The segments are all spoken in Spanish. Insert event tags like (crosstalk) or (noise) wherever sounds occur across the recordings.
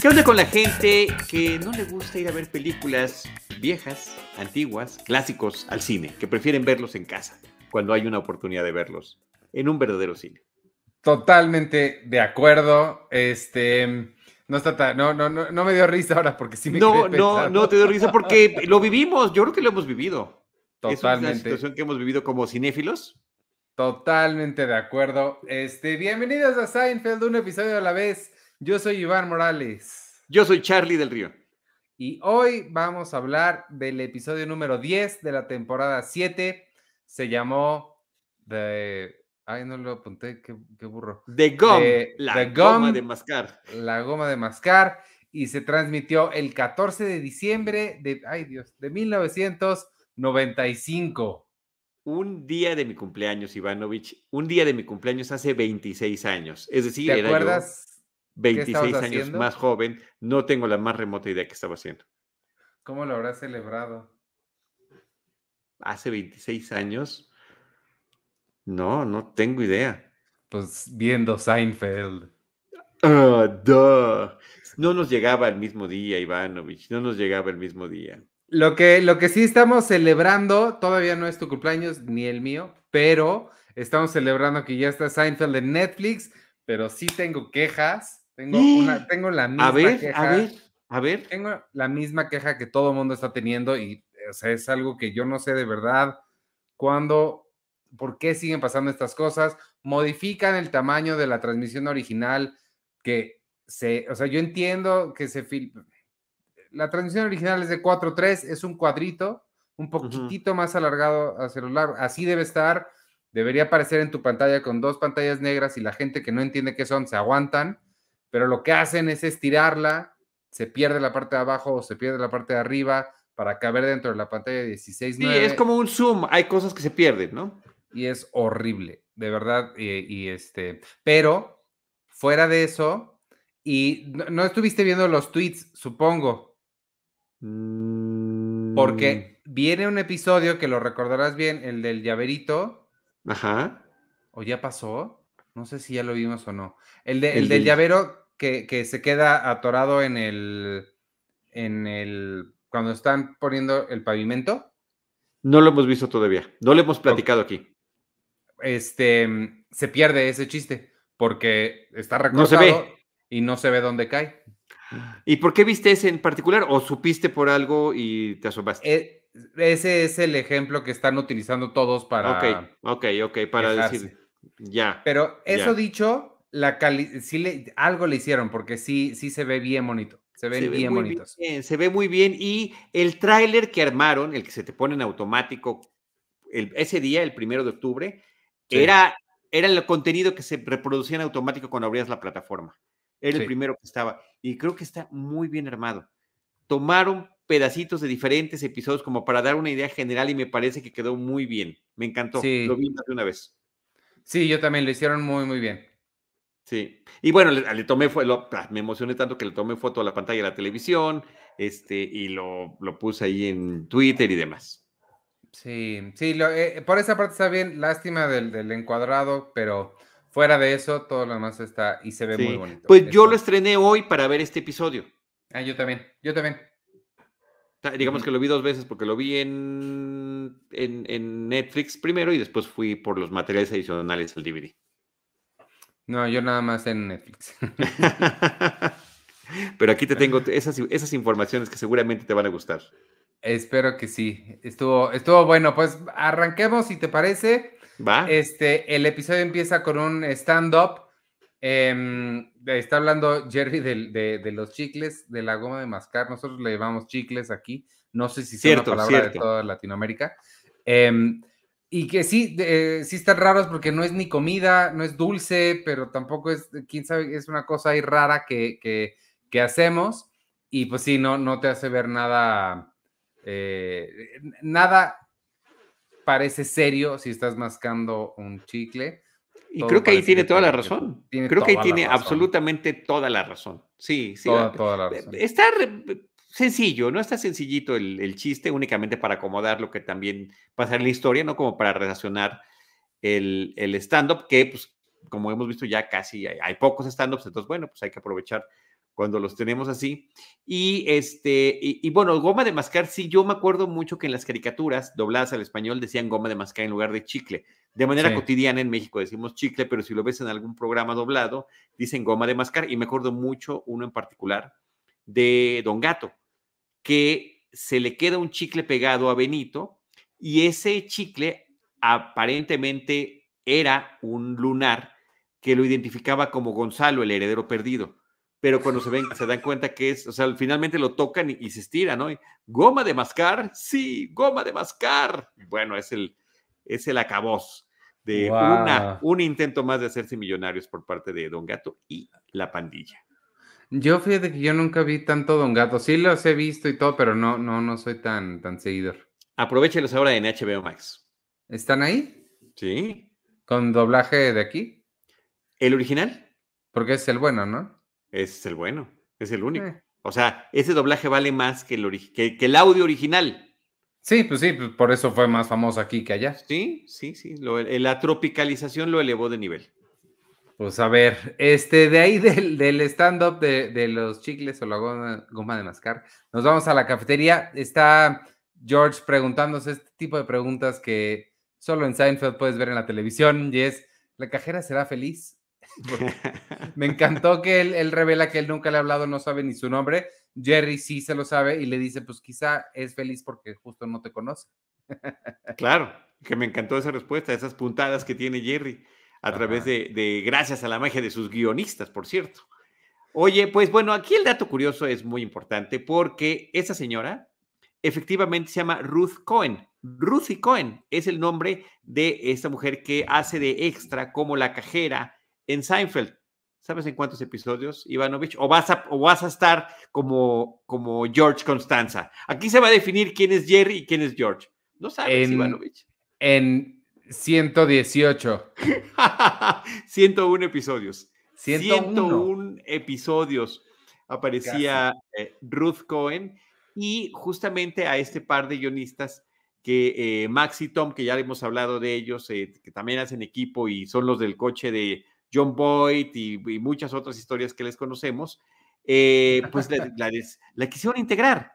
¿Qué onda con la gente que no le gusta ir a ver películas viejas, antiguas, clásicos al cine, que prefieren verlos en casa cuando hay una oportunidad de verlos en un verdadero cine? Totalmente de acuerdo. Este, no está no, no, no, no me dio risa ahora porque sí me No, no, no te dio risa porque lo vivimos. Yo creo que lo hemos vivido. Totalmente. Es una situación que hemos vivido como cinéfilos. Totalmente de acuerdo. Este, bienvenidos a Seinfeld, un episodio a la vez. Yo soy Iván Morales. Yo soy Charlie del Río. Y hoy vamos a hablar del episodio número 10 de la temporada 7. Se llamó The. Ay, no lo apunté, qué, qué burro. The Gum, The- la The goma Gum. de mascar. La goma de mascar. Y se transmitió el 14 de diciembre de. Ay, Dios, de 1995. Un día de mi cumpleaños, Ivanovich. Un día de mi cumpleaños hace 26 años. Es decir, ¿Te era acuerdas? yo 26 estabas años haciendo? más joven. No tengo la más remota idea que estaba haciendo. ¿Cómo lo habrás celebrado? Hace 26 años. No, no tengo idea. Pues viendo Seinfeld. Ah, duh. No nos llegaba el mismo día, Ivanovich. No nos llegaba el mismo día. Lo que, lo que sí estamos celebrando, todavía no es tu cumpleaños ni el mío, pero estamos celebrando que ya está Seinfeld en Netflix, pero sí tengo quejas. Tengo, (gasps) una, tengo la misma A ver, queja. a ver, a ver. Tengo la misma queja que todo el mundo está teniendo y o sea, es algo que yo no sé de verdad cuándo, por qué siguen pasando estas cosas. Modifican el tamaño de la transmisión original que se, o sea, yo entiendo que se fil- la transmisión original es de 4.3, es un cuadrito, un poquitito más alargado hacia lo largo, así debe estar, debería aparecer en tu pantalla con dos pantallas negras y la gente que no entiende qué son se aguantan, pero lo que hacen es estirarla, se pierde la parte de abajo o se pierde la parte de arriba para caber dentro de la pantalla de 16.9 Sí, es como un zoom. Hay cosas que se pierden, ¿no? y es horrible, de verdad, y, y este, pero fuera de eso, y no, no estuviste viendo los tweets, supongo, Mm, porque viene un episodio que lo recordarás bien, el del llaverito, Ajá. o ya pasó, no sé si ya lo vimos o no, el, de- El el del llavero que, que se queda atorado en el, en el, cuando están poniendo el pavimento, No lo hemos visto todavía. No lo hemos platicado aquí. este, se pierde ese chiste, porque está No se recortado ve. y no se ve dónde cae. (laughs) ¿Y por qué viste ese en particular? ¿O supiste por algo y te asomaste? E- ese es el ejemplo que están utilizando todos para... ok, ok, ok, para quejarse. decir. Ya. Pero eso Ya. dicho, la cali sí le- algo le hicieron porque sí, sí se ve bien bonito. Se ven Se ve bien bonitos. bien, se ve muy bien. Y el tráiler que armaron, el que se te pone en automático el- ese día, el primero de octubre, Sí. era, era el contenido que se reproducía en automático cuando abrías la plataforma. Era el primero que estaba. Y creo que está muy bien armado. Tomaron pedacitos de diferentes episodios como para dar una idea general y me parece que quedó muy bien. Me encantó. Sí. Lo vi más de una vez. Sí, yo también lo hicieron muy, muy bien. Sí. Y bueno, le, le tomé lo- ah, me emocioné tanto que le tomé foto a la pantalla de la televisión, este, y lo, lo puse ahí en Twitter y demás. Sí, sí, lo- eh, por esa parte está bien. Lástima del, del encuadrado, pero fuera de eso, todo lo demás está y se ve Sí. muy bonito. Pues yo lo estrené hoy para ver este episodio. Ah, yo también, yo también. Ta- Digamos que lo vi dos veces porque lo vi en, en, en Netflix primero y después fui por los materiales adicionales al DVD. No, yo nada más en Netflix. (laughs) Pero aquí te tengo esas, esas informaciones que seguramente te van a gustar. Espero que sí. Estuvo, estuvo bueno. Pues arranquemos, si te parece. ¿Va? Este, el episodio empieza con un stand-up. em, está hablando Jerry del- de, de los chicles, de la goma de mascar. Nosotros le llamamos chicles aquí. No sé si Cierto, una palabra de cierto. toda Latinoamérica. Em, y que sí, de- eh, sí están raros porque no es ni comida, no es dulce, pero tampoco es, quién sabe, es una cosa ahí rara que, que, que hacemos. Y pues sí, no, no te hace ver nada, eh, nada parece serio si estás mascando un chicle. Y creo que ahí tiene que toda la razón. tiene creo que ahí tiene razón. absolutamente toda la razón. Sí, sí. Toda, va- toda la razón. Está sencillo, no está sencillito el, el chiste, únicamente para acomodar lo que también pasa en la historia, no como para relacionar el, el stand-up, que pues como hemos visto ya casi hay, hay pocos stand-ups, entonces bueno, pues hay que aprovechar cuando los tenemos así. Y este, y, bueno, goma de mascar, sí, yo me acuerdo mucho que en las caricaturas dobladas al español decían goma de mascar en lugar de chicle. De manera cotidiana en México decimos chicle, pero si lo ves en algún programa doblado, dicen goma de mascar. Y me acuerdo mucho uno en particular de Don Gato, que se le queda un chicle pegado a Benito y ese chicle aparentemente era un lunar que lo identificaba como Gonzalo, el heredero perdido pero cuando se ven, se dan cuenta que es, o sea, finalmente lo tocan y, se estira, ¿no? goma de mascar, sí, goma de mascar. Bueno, es el, es el acabos de una, un intento más de hacerse millonarios por parte de Don Gato y la pandilla. Yo fíjate que yo nunca vi tanto Don Gato, sí los he visto y todo, pero no, no, no soy tan, tan seguidor. Aprovechelos ahora en HBO Max. ¿Están ahí? Sí. ¿Con doblaje de aquí? ¿El original? Porque es el bueno, ¿no? Es el bueno, es el único. Eh. O sea, ese doblaje vale más que el, que, el audio original. Sí, pues sí, pues por eso fue más famoso aquí que allá. Sí, sí, sí. la tropicalización lo elevó de nivel. Pues a ver, este, de ahí del, stand-up de, los chicles o la goma, de mascar, nos vamos a la cafetería. Está George preguntándose este tipo de preguntas que solo en Seinfeld puedes ver en la televisión y es, ¿la cajera será feliz? Me encantó que él, revela que él nunca le ha hablado, no sabe ni su nombre. Jerry sí se lo sabe y le dice, pues quizá es feliz porque justo no te conoce. Claro, que me encantó esa respuesta, esas puntadas que tiene Jerry a través de, de, gracias a la magia de sus guionistas, por cierto. Oye, pues bueno, aquí el dato curioso es muy importante porque esa señora efectivamente se llama Ruth Cohen. Ruthie Cohen es el nombre de esta mujer que hace de extra como la cajera en Seinfeld. ¿Sabes en cuántos episodios, Ivanovich? ¿O vas a, o vas a estar como, como George Constanza? Aquí se va a definir quién es Jerry y quién es George. ¿No sabes, Ivanovich? En 118. 101 (laughs) episodios. 101, episodios aparecía eh, Ruth Cohen y justamente a este par de guionistas que eh, Max y Tom, que ya hemos hablado de ellos, eh, que también hacen equipo y son los del coche de John Boyd y, muchas otras historias que les conocemos, eh, pues la, (laughs) quisieron integrar.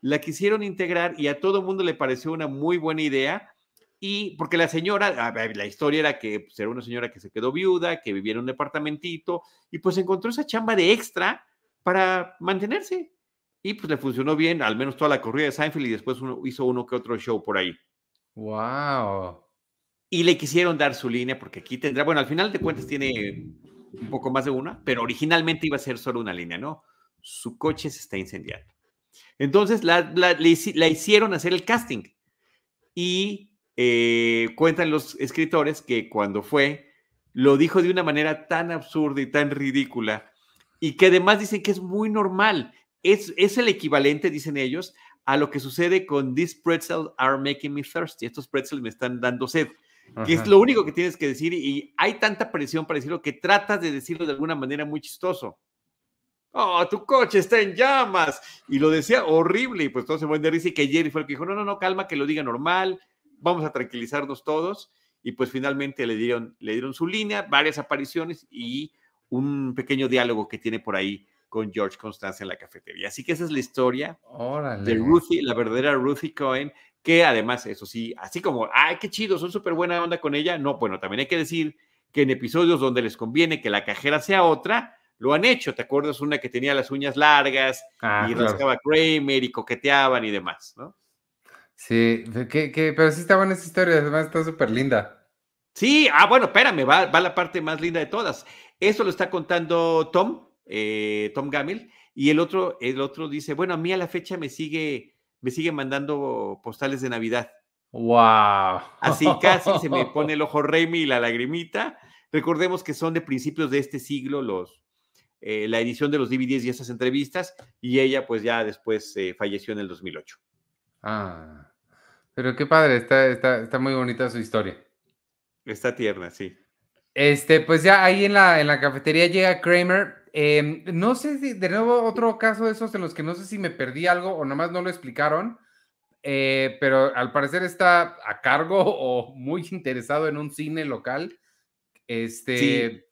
La quisieron integrar y a todo el mundo le pareció una muy buena idea. Y porque la señora, la historia era que pues, era una señora que se quedó viuda, que vivía en un departamentito y pues encontró esa chamba de extra para mantenerse. Y pues le funcionó bien, al menos toda la corrida de Seinfeld y después uno, hizo uno que otro show por ahí. ¡Wow! Y le quisieron dar su línea porque aquí tendrá, bueno, al final de cuentas tiene un poco más de una, pero originalmente iba a ser solo una línea, ¿no? Su coche se está incendiando. Entonces la, la, hicieron hacer el casting y eh, cuentan los escritores que cuando fue, lo dijo de una manera tan absurda y tan ridícula y que además dicen que es muy normal. Es, es el equivalente, dicen ellos, a lo que sucede con These pretzels are making me thirsty. Estos pretzels me están dando sed que es lo único que tienes que decir y hay tanta presión para decirlo que tratas de decirlo de alguna manera muy chistoso. Oh, tu coche está en llamas. Y lo decía horrible y pues todo se fue de risa y que Jerry fue el que dijo, no, no, no, calma, que lo diga normal, vamos a tranquilizarnos todos. Y pues finalmente le dieron, le dieron su línea, varias apariciones y un pequeño diálogo que tiene por ahí con George Constanza en la cafetería. Así que esa es la historia de Ruthie, la verdadera Ruthie Cohen, que además, eso sí, así como, ay, qué chido, son súper buena onda con ella, no, bueno, también hay que decir que en episodios donde les conviene que la cajera sea otra, lo han hecho. ¿Te acuerdas una que tenía las uñas largas ah, y rascaba Kramer y coqueteaban y demás, ¿no? Sí, que, pero sí está buena esa historia, además está súper linda. Sí, ah, bueno, espérame, va, va, la parte más linda de todas. Eso lo está contando Tom, eh, Tom Gamil, y el otro, el otro dice, bueno, a mí a la fecha me sigue me sigue mandando postales de Navidad. ¡Wow! Así casi se me pone el (laughs) ojo Remy y la lagrimita. Recordemos que son de principios de este siglo los, eh, la edición de los DVDs y esas entrevistas, y ella pues ya después eh, falleció en el 2008. Ah, pero qué padre, está, está, está muy bonita su historia. Está tierna, sí. Este, pues ya ahí en la, en la cafetería llega Kramer Em, no sé si, de nuevo, otro caso de esos en los que no sé si me perdí algo o nomás no lo explicaron. eh, pero al parecer está a cargo (laughs) o muy interesado en un cine local. Este,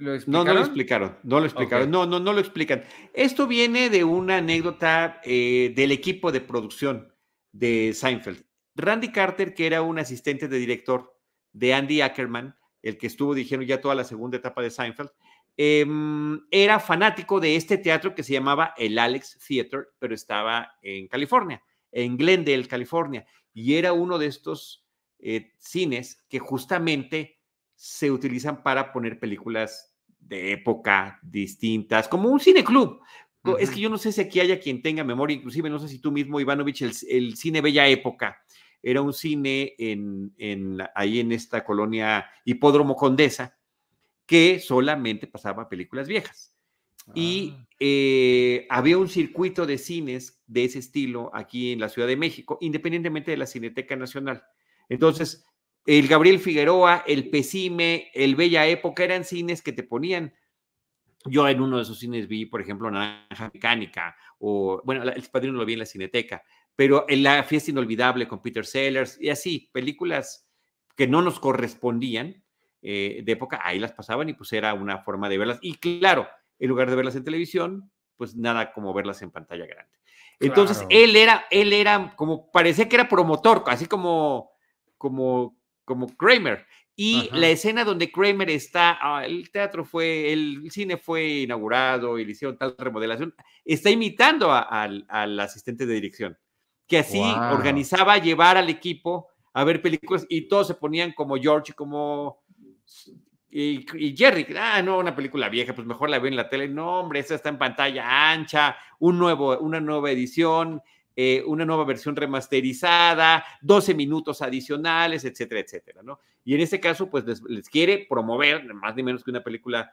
no, no lo explicaron, no lo explicaron, no, no, no lo explican. Esto viene de una anécdota eh, del equipo de producción de Seinfeld. Randy Carter, que era un asistente de director de Andy Ackerman, el que estuvo dirigiendo ya toda la segunda etapa de Seinfeld, em, era fanático de este teatro que se llamaba el Alex Theater, pero estaba en California, en Glendale, California, y era uno de estos eh, cines que justamente se utilizan para poner películas de época distintas, como un cine club. Es que yo no sé si aquí haya quien tenga memoria, inclusive no sé si tú mismo, Ivanovich, el, cine Bella Época, era un cine en, ahí en esta colonia Hipódromo Condesa, que solamente pasaba películas viejas. Y ah. eh, había un circuito de cines de ese estilo aquí en la Ciudad de México, independientemente de la Cineteca Nacional. Entonces, el Gabriel Figueroa, el Pesime, el Bella Época, eran cines que te ponían. Yo en uno de esos cines vi, por ejemplo, Naranja Mecánica, o, bueno, El Padrino lo vi en la Cineteca, pero en La Fiesta Inolvidable con Peter Sellers, y así, películas que no nos correspondían eh, de época, ahí las pasaban y pues era una forma de verlas. Y claro, en lugar de verlas en televisión, pues nada como verlas en pantalla grande. Entonces, él era, él era como, parecía que era promotor, así como, como como Kramer. Y la escena donde Kramer está, ah, el teatro fue, el cine fue inaugurado y le hicieron tal remodelación, está imitando al asistente de dirección, que así organizaba llevar al equipo a ver películas y todos se ponían como George, como y, Jerry, ah, no, una película vieja, pues mejor la veo en la tele. No, hombre, esa está en pantalla ancha, un nuevo, una nueva edición, eh, una nueva versión remasterizada, 12 minutos adicionales, etcétera, etcétera, ¿no? Y en este caso, pues les, quiere promover, más ni menos que una película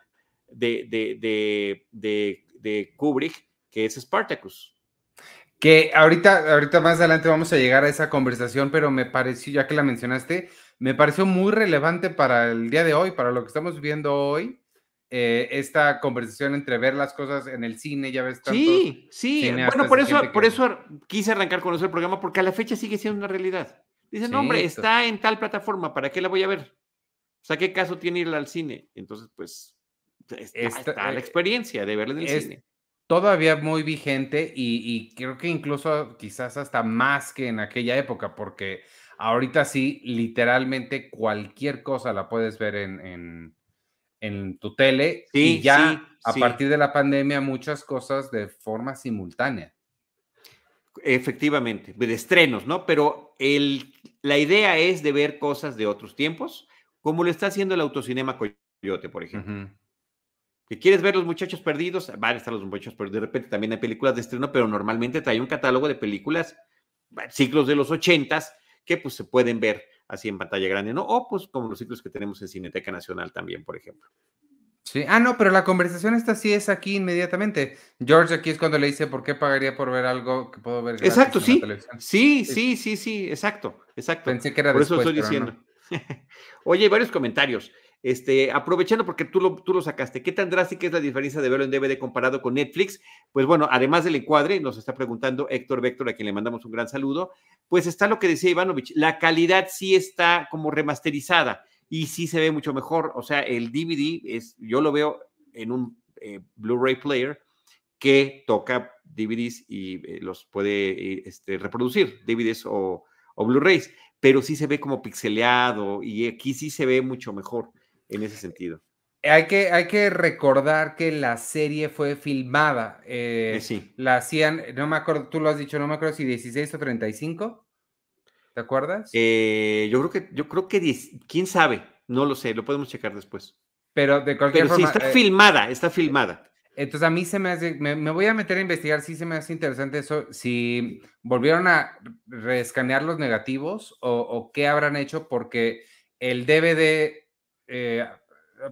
de, de, de, Kubrick, que es Spartacus. Que ahorita, ahorita más adelante vamos a llegar a esa conversación, pero me pareció, ya que la mencionaste, me pareció muy relevante para el día de hoy, para lo que estamos viendo hoy, eh, esta conversación entre ver las cosas en el cine, ya ves Sí, sí, bueno, por eso, por eso quise arrancar con ese programa, porque a la fecha sigue siendo una realidad. Dicen, no, hombre, está en tal plataforma, ¿para qué la voy a ver? O sea, ¿qué caso tiene ir al cine? Entonces, pues, está, la eh, experiencia de verla en el cine. Todavía muy vigente y, y, creo que incluso quizás hasta más que en aquella época, porque ahorita sí, literalmente cualquier cosa la puedes ver en en tu tele y ya a partir de la pandemia muchas cosas de forma simultánea. Efectivamente, de estrenos, ¿no? Pero el, la idea es de ver cosas de otros tiempos, como lo está haciendo el autocinema Coyote, por ejemplo. Que quieres ver los muchachos perdidos, van a estar los muchachos perdidos. De repente también hay películas de estreno, pero normalmente trae un catálogo de películas, ciclos de los ochentas, que pues se pueden ver así en pantalla grande, ¿no? O pues como los ciclos que tenemos en Cineteca Nacional también, por ejemplo. Sí, ah, no, pero la conversación esta sí es aquí inmediatamente. George aquí es cuando le dice por qué pagaría por ver algo que puedo ver. Exacto, sí. sí. Sí, sí, sí, exacto, exacto. Pensé que era Por eso estoy diciendo. (laughs) Oye, hay varios comentarios. Este, aprovechando porque tú lo, tú lo sacaste, ¿qué tan drástica es la diferencia de verlo en DVD comparado con Netflix? Pues bueno, además del encuadre, nos está preguntando Héctor Vector, a quien le mandamos un gran saludo, pues está lo que decía Ivanovich, la calidad sí está como remasterizada y sí se ve mucho mejor, o sea, el DVD es, yo lo veo en un eh, Blu-ray player que toca DVDs y eh, los puede este, reproducir, DVDs o, o Blu-rays, pero sí se ve como pixeleado y aquí sí se ve mucho mejor en ese sentido. Hay que, hay que recordar que la serie fue filmada. Eh, sí. La hacían, no me acuerdo, tú lo has dicho, no me acuerdo si 16 o 35. ¿Te acuerdas? Eh, yo creo que, yo creo que 10, quién sabe, no lo sé, lo podemos checar después. Pero de cualquier Pero forma. Sí, está eh, filmada, está filmada. Entonces a mí se me hace, me, voy a meter a investigar, sí se me hace interesante eso, si volvieron a reescanear los negativos o, o qué habrán hecho, porque el DVD eh,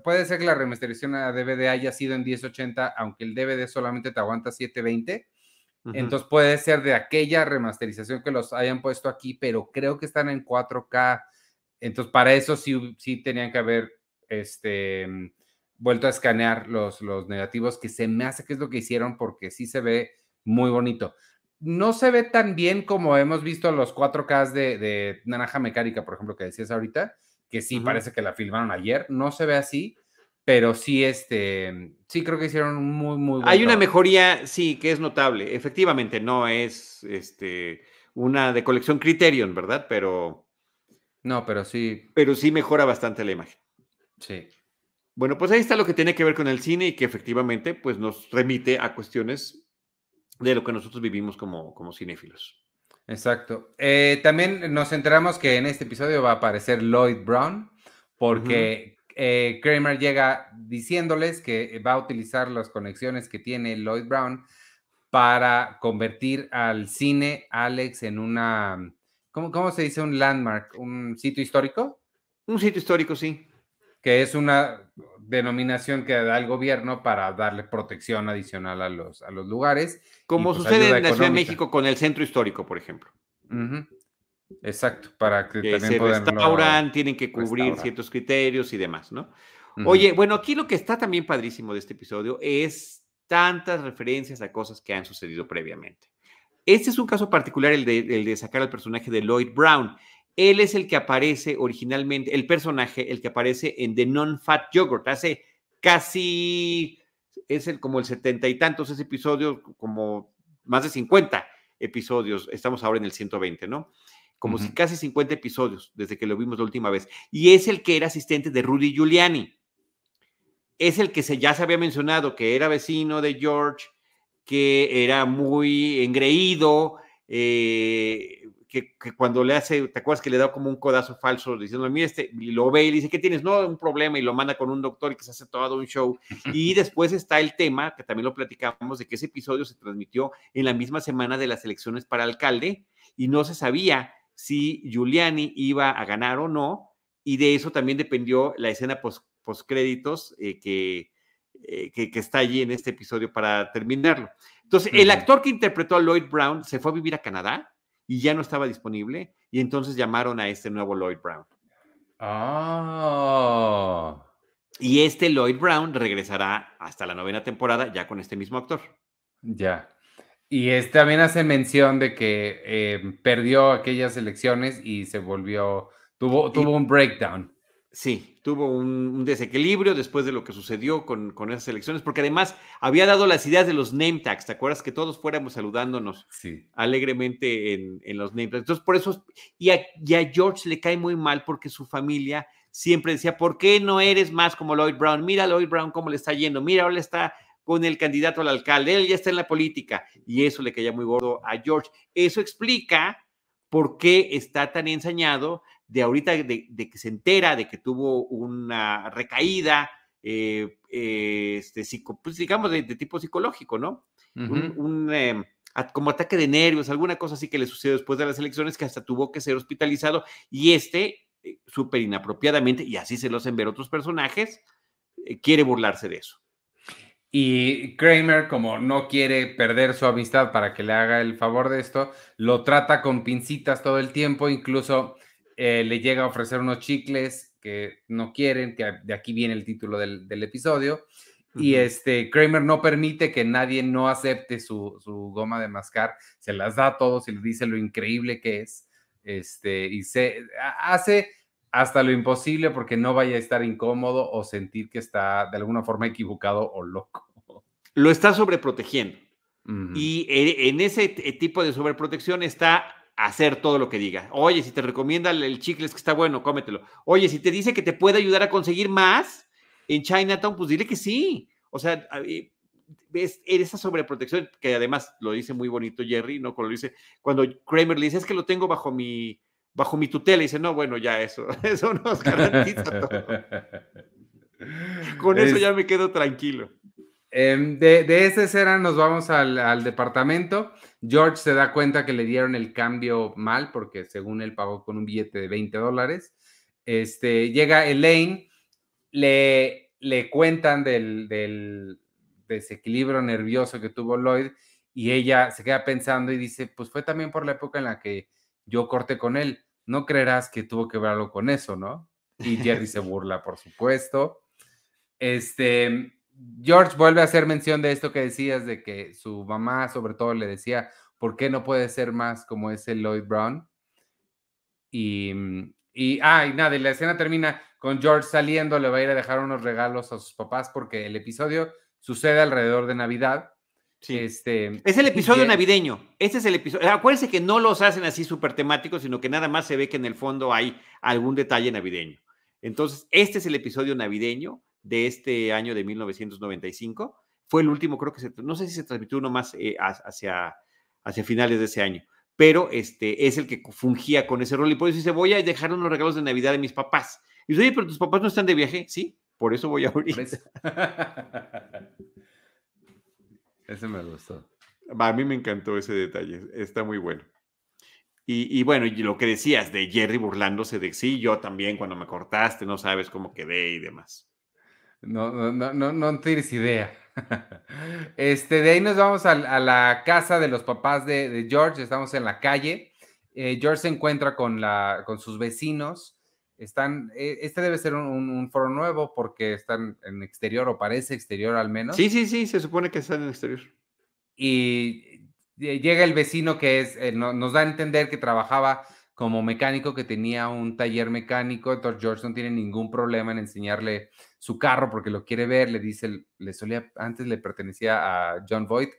puede ser que la remasterización a DVD haya sido en 1080, aunque el DVD solamente te aguanta 720. Entonces puede ser de aquella remasterización que los hayan puesto aquí, pero creo que están en 4K. Entonces para eso sí, sí tenían que haber este, vuelto a escanear los, los negativos, que se me hace que es lo que hicieron porque sí se ve muy bonito. no se ve tan bien como hemos visto los 4K de, de Naranja Mecánica, por ejemplo, que decías ahorita, que sí parece que la filmaron ayer. No se ve así, pero sí, este, sí creo que hicieron muy, muy buen Hay una mejoría, sí, que es notable. Efectivamente, no es este, una de colección Criterion, ¿verdad? Pero. No, pero sí. Pero sí mejora bastante la imagen. Sí. Bueno, pues ahí está lo que tiene que ver con el cine y que efectivamente pues, nos remite a cuestiones de lo que nosotros vivimos como, como cinéfilos. Exacto. Eh, también nos enteramos que en este episodio va a aparecer Lloyd Brown, porque eh, Kramer llega diciéndoles que va a utilizar las conexiones que tiene Lloyd Brown para convertir al cine Alex en una, ¿cómo, cómo se dice? Un landmark, un sitio histórico. Un sitio histórico, sí. Que es una denominación que da el gobierno para darle protección adicional a los, a los lugares. Como pues, sucede en la Ciudad de México con el centro histórico, por ejemplo. Exacto, para que, también se restauran, tienen que cubrir ciertos criterios y demás, ¿no? Oye, bueno, aquí lo que está también padrísimo de este episodio es tantas referencias a cosas que han sucedido previamente. Este es un caso particular, el de, el de sacar al personaje de Lloyd Brown. Él es el que aparece originalmente, el personaje, el que aparece en The Non-Fat Yogurt. Hace casi, es el, como el setenta y tantos ese episodio, como más de 50 episodios. Estamos ahora en el 120, ¿no? Como si casi 50 episodios desde que lo vimos la última vez. Y es el que era asistente de Rudy Giuliani. Es el que se, ya se había mencionado que era vecino de George, que era muy engreído, eh, que, cuando le hace, ¿te acuerdas que le da como un codazo falso diciendo, mira, este, y lo ve y le dice, ¿qué tienes? No, un problema y lo manda con un doctor y que se hace todo un show. Y (laughs) después está el tema, que también lo platicamos, de que ese episodio se transmitió en la misma semana de las elecciones para alcalde y no se sabía si Giuliani iba a ganar o no, y de eso también dependió la escena post, créditos eh, eh, que, que, está allí en este episodio para terminarlo. Entonces, el actor que interpretó a Lloyd Brown se fue a vivir a Canadá y ya no estaba disponible y entonces llamaron a este nuevo Lloyd Brown. Ah. Y este Lloyd Brown regresará hasta la novena temporada ya con este mismo actor. Ya. Y este también hace mención de que eh, perdió aquellas elecciones y se volvió, tuvo, tuvo un breakdown. Sí, tuvo un, desequilibrio después de lo que sucedió con, con, esas elecciones, porque además había dado las ideas de los name tags, ¿te acuerdas? Que todos fuéramos saludándonos alegremente en, en, los name tags. Entonces, por eso, y a, George le cae muy mal porque su familia siempre decía, ¿por qué no eres más como Lloyd Brown? Mira a Lloyd Brown cómo le está yendo, mira, ahora está con el candidato al alcalde, él ya está en la política, y eso le caía muy gordo a George. Eso explica por qué está tan ensañado de ahorita de, que se entera de que tuvo una recaída, eh, eh, este, pues digamos, de, tipo psicológico, ¿no? Un, em, como ataque de nervios, alguna cosa así que le sucedió después de las elecciones que hasta tuvo que ser hospitalizado y este, eh, súper inapropiadamente, y así se lo hacen ver otros personajes, quiere burlarse de eso. Y Kramer, como no quiere perder su amistad para que le haga el favor de esto, lo trata con pincitas todo el tiempo, incluso eh, le llega a ofrecer unos chicles que no quieren, que de aquí viene el título del, episodio. Y este Kramer no permite que nadie no acepte su, goma de mascar, se las da a todos y le dice lo increíble que es. Este, y se hace hasta lo imposible porque no vaya a estar incómodo o sentir que está de alguna forma equivocado o loco. Lo está sobreprotegiendo. Y e, en ese tipo de sobreprotección está hacer todo lo que diga. Oye, si te recomienda el chicle es que está bueno, cómetelo. Oye, si te dice que te puede ayudar a conseguir más en Chinatown, pues dile que sí. O sea, ves esa sobreprotección que además lo dice muy bonito Jerry, ¿no? Cuando dice, cuando Kramer le dice, es que lo tengo bajo mi, bajo mi tutela, y dice, no, bueno, ya eso, (laughs) eso nos garantiza todo. (laughs) Con eso ya me quedo tranquilo. Em, de, de, esa escena nos vamos al, al, departamento. George se da cuenta que le dieron el cambio mal porque según él pagó con un billete de 20 dólares. Este, llega Elaine, le, le cuentan del, del, desequilibrio nervioso que tuvo Lloyd y ella se queda pensando y dice, pues fue también por la época en la que yo corté con él. No creerás que tuvo que ver algo con eso, ¿no? Y Jerry se (laughs) burla, por supuesto. Este, George vuelve a hacer mención de esto que decías, de que su mamá sobre todo le decía, ¿por qué no puede ser más como ese Lloyd Brown? Y, y, ah, y nada, y la escena termina con George saliendo, le va a ir a dejar unos regalos a sus papás porque el episodio sucede alrededor de Navidad. Sí. Este, es el episodio navideño. Este es el episodio. Acuérdense que no los hacen así súper temáticos, sino que nada más se ve que en el fondo hay algún detalle navideño. Entonces, este es el episodio navideño de este año de 1995. Fue el último, creo que se, no sé si se transmitió uno más eh, hacia, hacia finales de ese año, pero este es el que fungía con ese rol y por eso dice, voy a dejar unos regalos de Navidad de mis papás. Y dice, oye, pero tus papás no están de viaje. Sí, por eso voy a abrir. (laughs) ese me gustó. A mí me encantó ese detalle, está muy bueno. Y, y, bueno, y lo que decías de Jerry burlándose de sí, yo también cuando me cortaste, no sabes cómo quedé y demás. No, no, no, no, no tienes idea. (laughs) Este, de ahí nos vamos a, la casa de los papás de, George, estamos en la calle. Eh, George se encuentra con, la, con sus vecinos. Están, eh, este debe ser un, foro nuevo porque están en exterior o parece exterior al menos. Sí, sí, sí, se supone que están en exterior. Y llega el vecino que es, eh, nos da a entender que trabajaba como mecánico, que tenía un taller mecánico, entonces George no tiene ningún problema en enseñarle su carro porque lo quiere ver, le dice, le solía, antes le pertenecía a John Voight.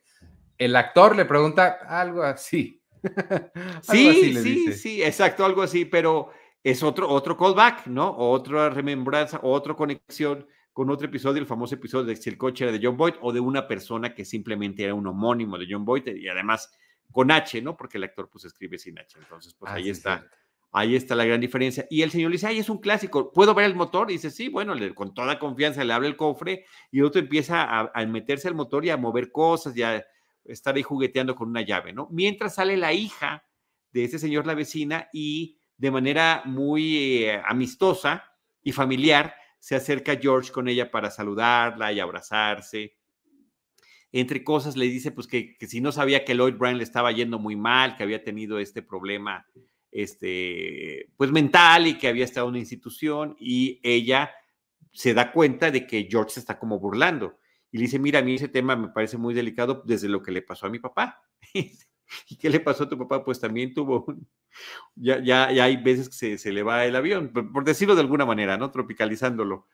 El actor le pregunta algo así. (laughs) sí, sí, sí, exacto, algo así, pero es otro, otro callback, ¿no? Otra remembranza, otra conexión con otro episodio, el famoso episodio de si el coche era de John Boyd o de una persona que simplemente era un homónimo de John Boyd y además con H, ¿no? Porque el actor pues escribe sin H. Entonces, pues ahí está. Ahí está la gran diferencia. Y el señor le dice, ay, es un clásico, ¿puedo ver el motor? Y dice, sí, bueno, con toda confianza le abre el cofre y otro empieza a, meterse al motor y a mover cosas y a estar ahí jugueteando con una llave, ¿no? Mientras sale la hija de ese señor, la vecina, y de manera muy eh, amistosa y familiar se acerca George con ella para saludarla y abrazarse. Entre cosas le dice, pues que, que si no sabía que Lloyd Brown le estaba yendo muy mal, que había tenido este problema este, pues mental y que había estado en una institución y ella se da cuenta de que George se está como burlando y le dice, mira, a mí ese tema me parece muy delicado desde lo que le pasó a mi papá. (laughs) ¿Y qué le pasó a tu papá? Pues también tuvo, ya, ya, ya, hay veces que se, se, le va el avión, por, decirlo de alguna manera, ¿no? Tropicalizándolo.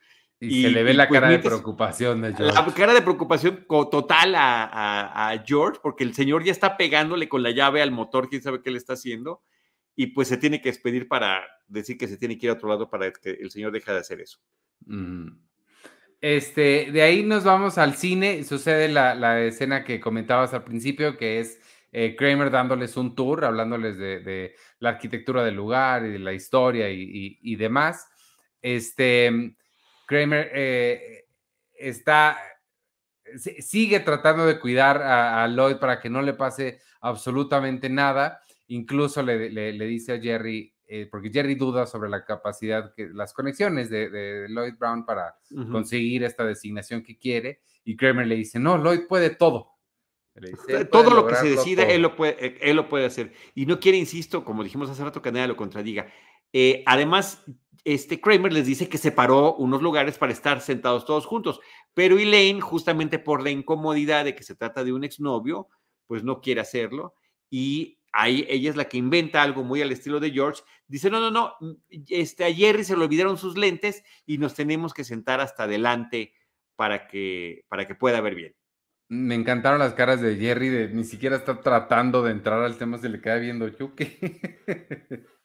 Y, se le ve la pues cara de preocupación de George. La cara de preocupación total a, a, a, George, porque el señor ya está pegándole con la llave al motor, quién sabe qué le está haciendo y pues se tiene que expedir para decir que se tiene que ir a otro lado para que el señor deje de hacer eso. Este, de ahí nos vamos al cine, sucede la, escena que comentabas al principio, que es eh, Kramer dándoles un tour, hablándoles de, la arquitectura del lugar y de la historia y, demás. Este, Kramer eh, está, sigue tratando de cuidar a Lloyd para que no le pase absolutamente nada Incluso le, le, dice a Jerry, eh, porque Jerry duda sobre la capacidad, que, las conexiones de, Lloyd Brown para conseguir esta designación que quiere, y Kramer le dice, no, Lloyd puede todo. todo lo que se decida, él lo, puede, eh, él lo puede hacer. Y no quiere, insisto, como dijimos hace rato, que nadie lo contradiga. Eh, además, este Kramer les dice que separó unos lugares para estar sentados todos juntos, pero Elaine, justamente por la incomodidad de que se trata de un exnovio, pues no quiere hacerlo y ahí ella es la que inventa algo muy al estilo de George. Dice, no, no, no, mm, este, a Jerry se le olvidaron sus lentes y nos tenemos que sentar hasta adelante para que, para que pueda ver bien. Me encantaron las caras de Jerry, de ni siquiera está tratando de entrar al tema, se le queda viendo Chuque. (laughs)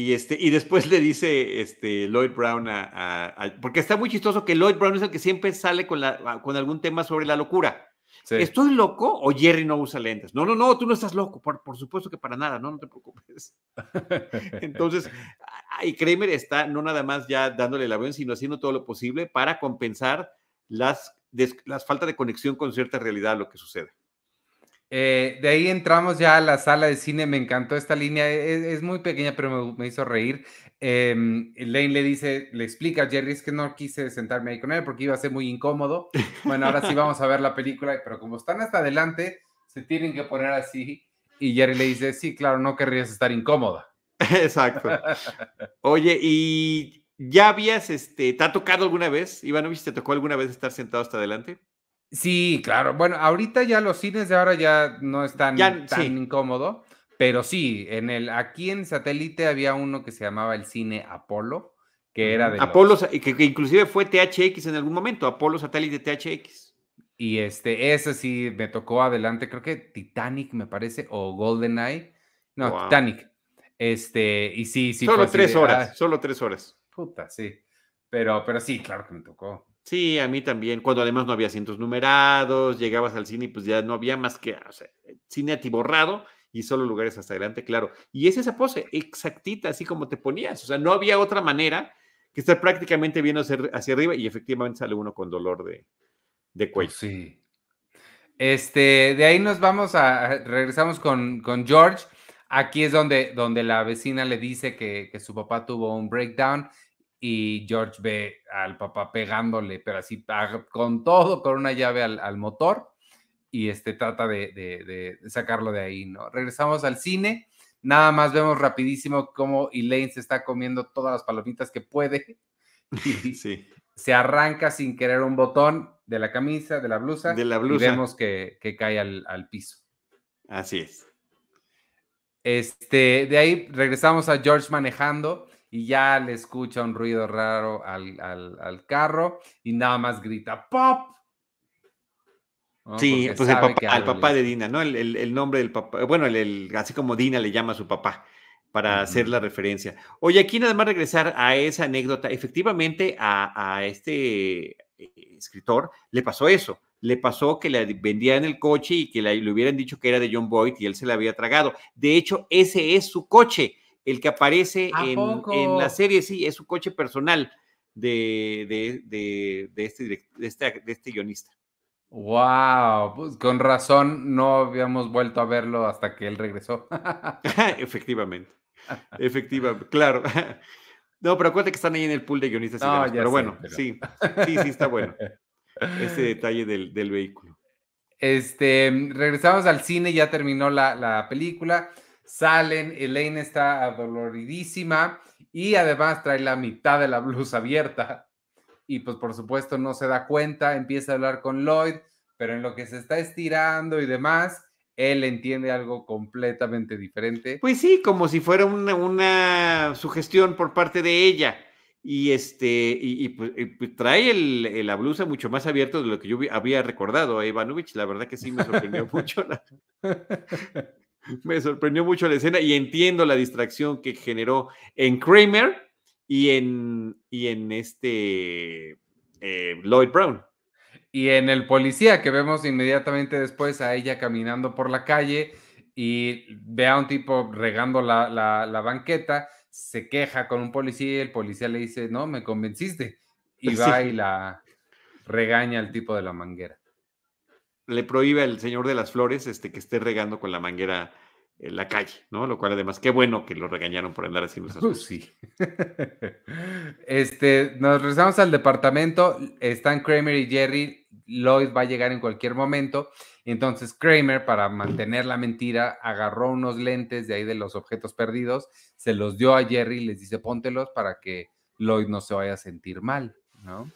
Y, este, y después le dice este, Lloyd Brown a, Porque está muy chistoso que Lloyd Brown es el que siempre sale con, la, con algún tema sobre la locura. ¿Estoy loco o Jerry no usa lentes? No, no, no, tú no estás loco, por, por supuesto que para nada, no, no te preocupes. (laughs) Entonces, y Kramer está no nada más ya dándole el avión, sino haciendo todo lo posible para compensar las, las falta de conexión con cierta realidad lo que sucede. Eh, de ahí entramos ya a la sala de cine, me encantó esta línea, e, es, muy pequeña pero me, hizo reír. Eh, Lane le dice, le explica a Jerry, es que no quise sentarme ahí con él porque iba a ser muy incómodo. Bueno, ahora sí vamos a ver la película, pero como están hasta adelante, se tienen que poner así. Y Jerry le dice, sí, claro, no querrías estar incómoda. (laughs) Exacto. Oye, ¿y ya habías, este, te ha tocado alguna vez, Ivanovich, te tocó alguna vez estar sentado hasta adelante? Sí, claro. Bueno, ahorita ya los cines de ahora ya no están tan incómodo, pero sí, en el, aquí en satélite había uno que se llamaba el cine Apolo, que era de Apolo, que, que, inclusive fue THX en algún momento, Apolo satélite THX. Y este, ese sí me tocó adelante, creo que Titanic me parece, o GoldenEye. No, Titanic. Este, y sí, sí. Solo tres horas, solo tres horas. Puta, sí. Pero, pero sí, claro que me tocó. Sí, a mí también, cuando además no había asientos numerados, llegabas al cine y pues ya no había más que o sea, cine atiborrado y solo lugares hasta adelante, claro. Y es esa pose exactita, así como te ponías, o sea, no había otra manera que estar prácticamente viendo hacia, arriba y efectivamente sale uno con dolor de, de cuello. Sí. Este, de ahí nos vamos a, regresamos con, con George. Aquí es donde, donde la vecina le dice que, que su papá tuvo un breakdown y George ve al papá pegándole, pero así con todo, con una llave al, motor y este trata de, sacarlo de ahí, ¿no? Regresamos al cine, nada más vemos rapidísimo cómo Elaine se está comiendo todas las palomitas que puede (laughs) y sí. se arranca sin querer un botón de la camisa, de la blusa, de la blusa. y vemos que, cae al, al, piso. Así es. Este, de ahí regresamos a George manejando y ya le escucha un ruido raro al, carro y nada más grita ¡Pop! Sí, pues el papá, al papá de Dina, ¿no? El, nombre del papá, bueno, el, así como Dina le llama a su papá para hacer la referencia. Oye, aquí nada más regresar a esa anécdota. Efectivamente, a, este eh, escritor le pasó eso. Le pasó que le vendían el coche y que le, le, hubieran dicho que era de John Boyd y él se le había tragado. De hecho, ese es su coche el que aparece en, la serie, sí, es su coche personal de, de, este, de, este, de este guionista. Wow, pues con razón no habíamos vuelto a verlo hasta que él regresó. (laughs) efectivamente, efectivamente, claro. (laughs) No, pero acuérdate que están ahí en el pool de guionistas. pero bueno, sí, (laughs) sí, sí está bueno. Ese detalle del, vehículo. Este, regresamos al cine, ya terminó la, la película salen, Elaine está adoloridísima y además trae la mitad de la blusa abierta. Y pues por supuesto no se da cuenta, empieza a hablar con Lloyd, pero en lo que se está estirando y demás, él entiende algo completamente diferente. Pues sí, como si fuera una, sugestión por parte de ella. Y este, y, pues, pues, trae la blusa mucho más abierta de lo que yo había recordado a Ivanovich. La verdad que sí me sorprendió (laughs) mucho. (laughs) me sorprendió mucho la escena y entiendo la distracción que generó en Kramer y en, y en este eh, Lloyd Brown. Y en el policía, que vemos inmediatamente después a ella caminando por la calle y ve a un tipo regando la, la, banqueta, se queja con un policía y el policía le dice, no, me convenciste. Y (laughs) va y la regaña al tipo de la manguera le prohíbe al señor de las flores este, que esté regando con la manguera en la calle, ¿no? Lo cual además, qué bueno que lo regañaron por andar haciendo esas cosas. Sí. (laughs) este, nos regresamos al departamento, están Kramer y Jerry, Lloyd va a llegar en cualquier momento, entonces Kramer, para mantener la mentira, agarró unos lentes de ahí de los objetos perdidos, se los dio a Jerry y les dice, póntelos para que Lloyd no se vaya a sentir mal, ¿no?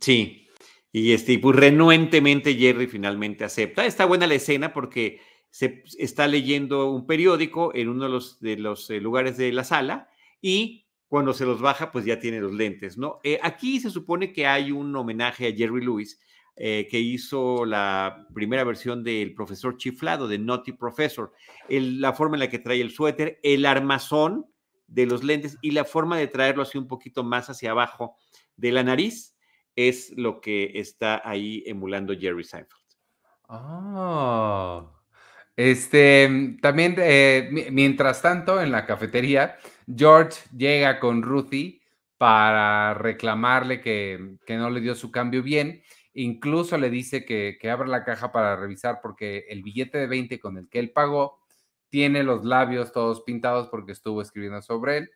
Sí, y este, pues renuentemente Jerry finalmente acepta. Está buena la escena porque se está leyendo un periódico en uno de los, eh, lugares de la sala y cuando se los baja, pues ya tiene los lentes, ¿no? Eh, aquí se supone que hay un homenaje a Jerry Lewis, eh, que hizo la primera versión del profesor chiflado, de Naughty Professor. la forma en la que trae el suéter, el armazón de los lentes y la forma de traerlo así un poquito más hacia abajo de la nariz es lo que está ahí emulando Jerry Seinfeld. Ah. Este, también, eh, mientras tanto, en la cafetería, George llega con Ruthie para reclamarle que, no le dio su cambio bien. Incluso le dice que, que abra la caja para revisar porque el billete de 20 con el que él pagó tiene los labios todos pintados porque estuvo escribiendo sobre él.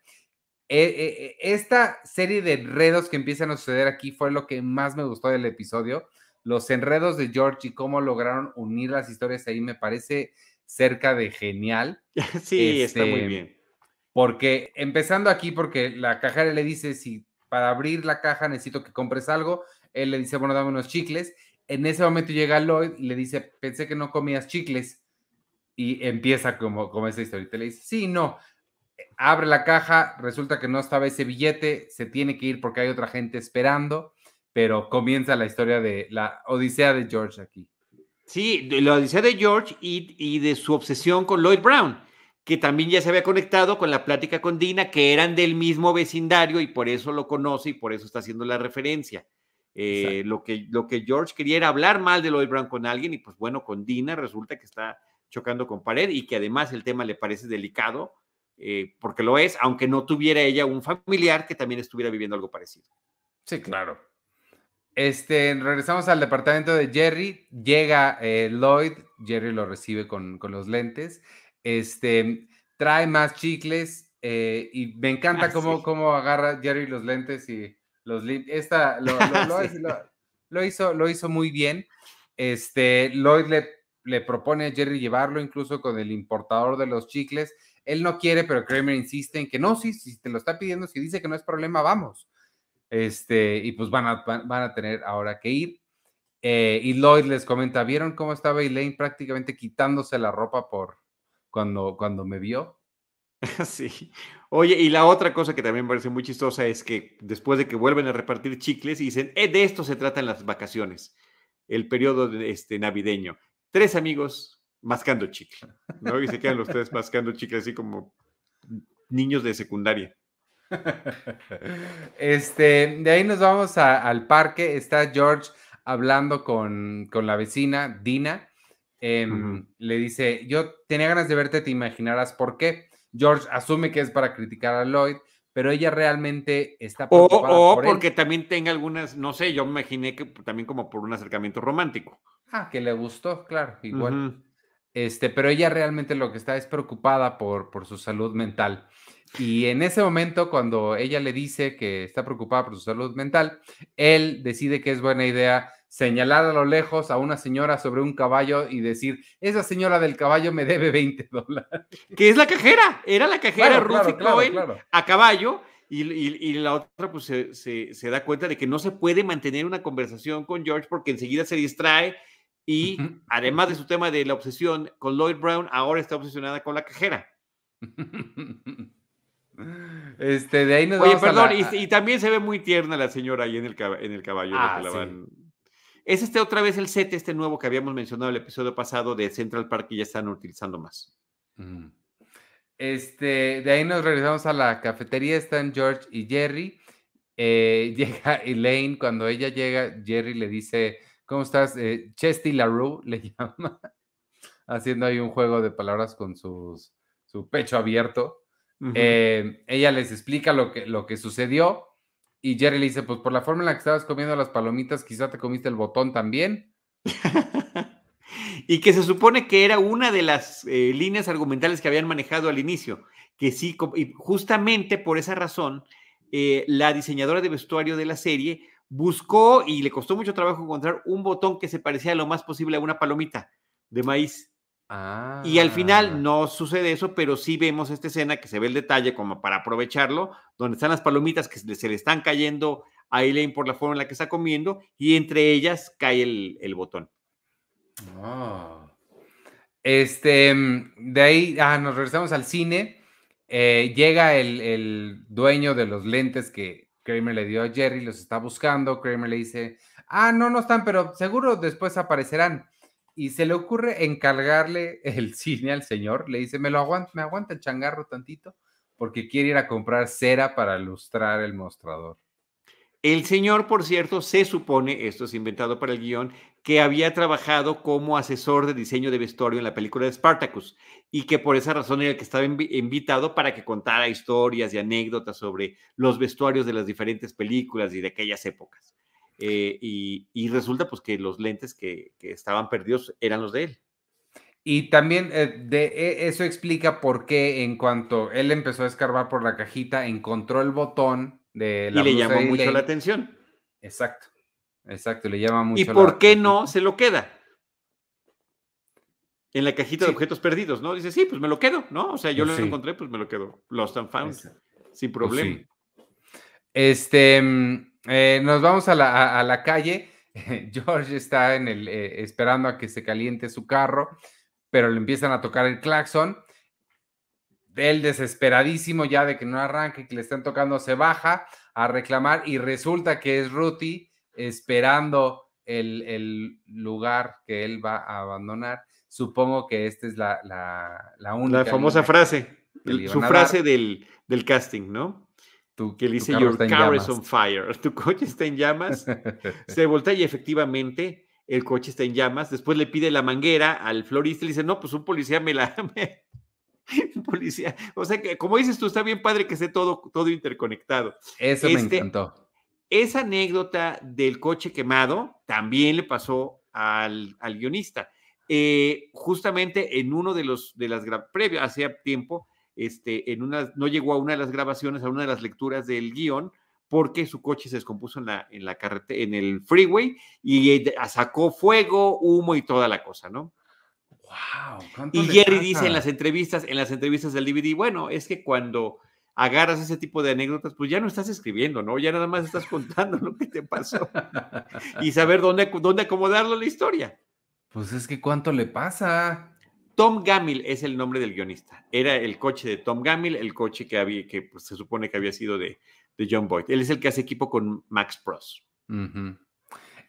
Eh, eh, eh, esta serie de enredos que empiezan a suceder aquí fue lo que más me gustó del episodio. Los enredos de George y cómo lograron unir las historias ahí me parece cerca de genial. (laughs) Sí, está muy este, bien. Porque empezando aquí, porque la cajera le dice, si para abrir la caja necesito que compres algo, él le dice, bueno, dame unos chicles. En ese momento llega Lloyd y le dice, pensé que no comías chicles. Y empieza como, como esa historia. Y le dice, sí, no. Abre la caja, resulta que no estaba ese billete, se tiene que ir porque hay otra gente esperando, pero comienza la historia de la Odisea de George aquí. Sí, la Odisea de George y, y de su obsesión con Lloyd Brown que también ya se había conectado con la plática con Dina, que eran del mismo vecindario y por eso lo conoce y por eso está haciendo la referencia. Eh, lo, que, lo que George quería era hablar mal de Lloyd Brown con alguien y pues bueno, con Dina resulta que está chocando con pared y que además el tema le parece delicado, eh, porque lo es, aunque no tuviera ella un familiar que también estuviera viviendo algo parecido. Sí, claro. Este, regresamos al departamento de Jerry, llega eh, Lloyd, Jerry lo recibe con, con los lentes este, trae más chicles eh, y me encanta ah, cómo, cómo, agarra Jerry los lentes y los esta (laughs) lo, lo, hizo, lo hizo muy bien. Este, Lloyd le, le propone a Jerry llevarlo incluso con el importador de los chicles. Él no quiere, pero Kramer insiste en que no, sí, si te lo está pidiendo, si dice que no es problema, vamos. Este, y pues van a, van a tener ahora que ir. Eh, y Lloyd les comenta, ¿vieron cómo estaba Elaine prácticamente quitándose la ropa por, cuando, cuando me vio. (laughs) Sí. Oye, y la otra cosa que también me parece muy chistosa es que después de que vuelven a repartir chicles, dicen, eh, de esto se tratan las vacaciones, el periodo este, navideño. Tres amigos mascando chicle, ¿no? Y se quedan los tres mascando chicle así como niños de secundaria. (laughs) Este, de ahí nos vamos al parque. Está George hablando con, con la vecina, Dina, Em, le dice, yo tenía ganas de verte, te imaginarás por qué. George asume que es para criticar a Lloyd, pero ella realmente está preocupada o, porque también tenga algunas, no sé, yo me imaginé que también como por un acercamiento romántico. Ah, que le gustó, claro, igual. Este, pero ella realmente lo que está es preocupada por, por su salud mental. Y en ese momento, cuando ella le dice que está preocupada por su salud mental, él decide que es buena idea señalar a lo lejos a una señora sobre un caballo y decir, esa señora del caballo me debe 20 (laughs) dólares. Que es la cajera, era la cajera claro, a caballo. Y, la otra pues se, da cuenta de que no se puede mantener una conversación con George porque enseguida se distrae y además de su tema de la obsesión con Lloyd Brown, ahora está obsesionada con la cajera. (laughs) Este, de ahí nos Oye, perdón, y, también se ve muy tierna la señora ahí en el, en el caballo. Ah, es este otra vez el set, este nuevo que habíamos mencionado el episodio pasado de Central Park y ya están utilizando más. Mm. Este, de ahí nos regresamos a la cafetería, están George y Jerry. Eh, (laughs) llega Elaine, cuando ella llega, Jerry le dice, ¿cómo estás? Eh, Chesty LaRue le (laughs) llama, haciendo ahí un juego de palabras con sus, su pecho abierto. Eh, ella les explica lo que, lo que sucedió y Jerry le dice, pues por la forma en la que estabas comiendo las palomitas, quizá te comiste el botón también. (laughs) y que se supone que era una de las eh, líneas argumentales que habían manejado al inicio, que sí, y justamente por esa razón, la diseñadora de vestuario de la serie buscó y le costó mucho trabajo encontrar un botón que se parecía lo más posible a una palomita de maíz. Y al final ah. no sucede eso, pero sí vemos esta escena que se ve el detalle como para aprovecharlo, donde están las palomitas que se le están cayendo a Elaine por la forma en la que está comiendo y entre ellas cae el, botón. Ah. Este, mm, de ahí ah, nos regresamos al cine. Eh, llega el, el, dueño de los lentes que Kramer le dio a Jerry, los está buscando. Kramer le dice, ah, no, no están, pero seguro después aparecerán y se le ocurre encargarle el (laughs) cine al señor. Le dice, me lo aguanta, me aguanta el changarro tantito, porque quiere ir a comprar cera para ilustrar el mostrador. El señor, por cierto, se supone, esto es inventado para el guion, que había trabajado como asesor de diseño de vestuario en la película de Spartacus y que por esa razón era el que estaba invitado para que contara historias y anécdotas sobre los vestuarios de las diferentes películas y de aquellas épocas. Eh, y, resulta pues que los lentes que, estaban perdidos eran los de él. Y también eh, e, eso explica por qué en cuanto él empezó a escarbar por la cajita, encontró el botón de la... Y le llamó mucho la atención. Exacto, exacto, le llama mucho ¿Y por qué no se lo queda? En la cajita de objetos perdidos, ¿no? Dice, sí, pues me lo quedo, ¿no? O sea, yo lo encontré, pues me lo quedo. Lost and found, sin pues problema. Este, mm, eh, nos vamos a la, calle. (laughs) George está en el, eh, esperando a que se caliente su carro, pero le empiezan a tocar el claxon. Él desesperadísimo ya de que no arranque, que le están tocando, se baja a reclamar y resulta que es Ruthie esperando el, lugar que él va a abandonar. Supongo que esta es la, la, la única. La famosa frase, su frase del, del, casting, ¿no? que dice Your car is on fire. (laughs) Tu coche está en llamas. (laughs) se voltea y efectivamente el coche está en llamas. Después le pide la manguera al florista y le dice, no, pues un policía me la... (laughs) (laughs) policía. O sea que, como dices tú, está bien padre que esté todo, todo interconectado. Eso me este, encantó. Esa anécdota del coche quemado también le pasó al, guionista. Eh, justamente en uno de los de las previos, hace tiempo, este, en una, no llegó a una de las grabaciones, a una de las lecturas del guion, porque su coche se descompuso en la, en la carretera, en el freeway, y eh, sacó fuego, humo y toda la cosa, ¿no? Wow, y Jerry dice en las entrevistas, en las entrevistas del DVD, bueno, es que cuando agarras ese tipo de anécdotas, pues ya no estás escribiendo, ¿no? Ya nada más estás (laughs) contando lo que te pasó (laughs) y saber dónde, dónde acomodarlo en la historia. Pues es que cuánto le pasa. Tom Gamil es el nombre del guionista. Era el coche de Tom Gamil, el coche que, había, que pues, se supone que había sido de, de, John Boyd. Él es el que hace equipo con Max Pross.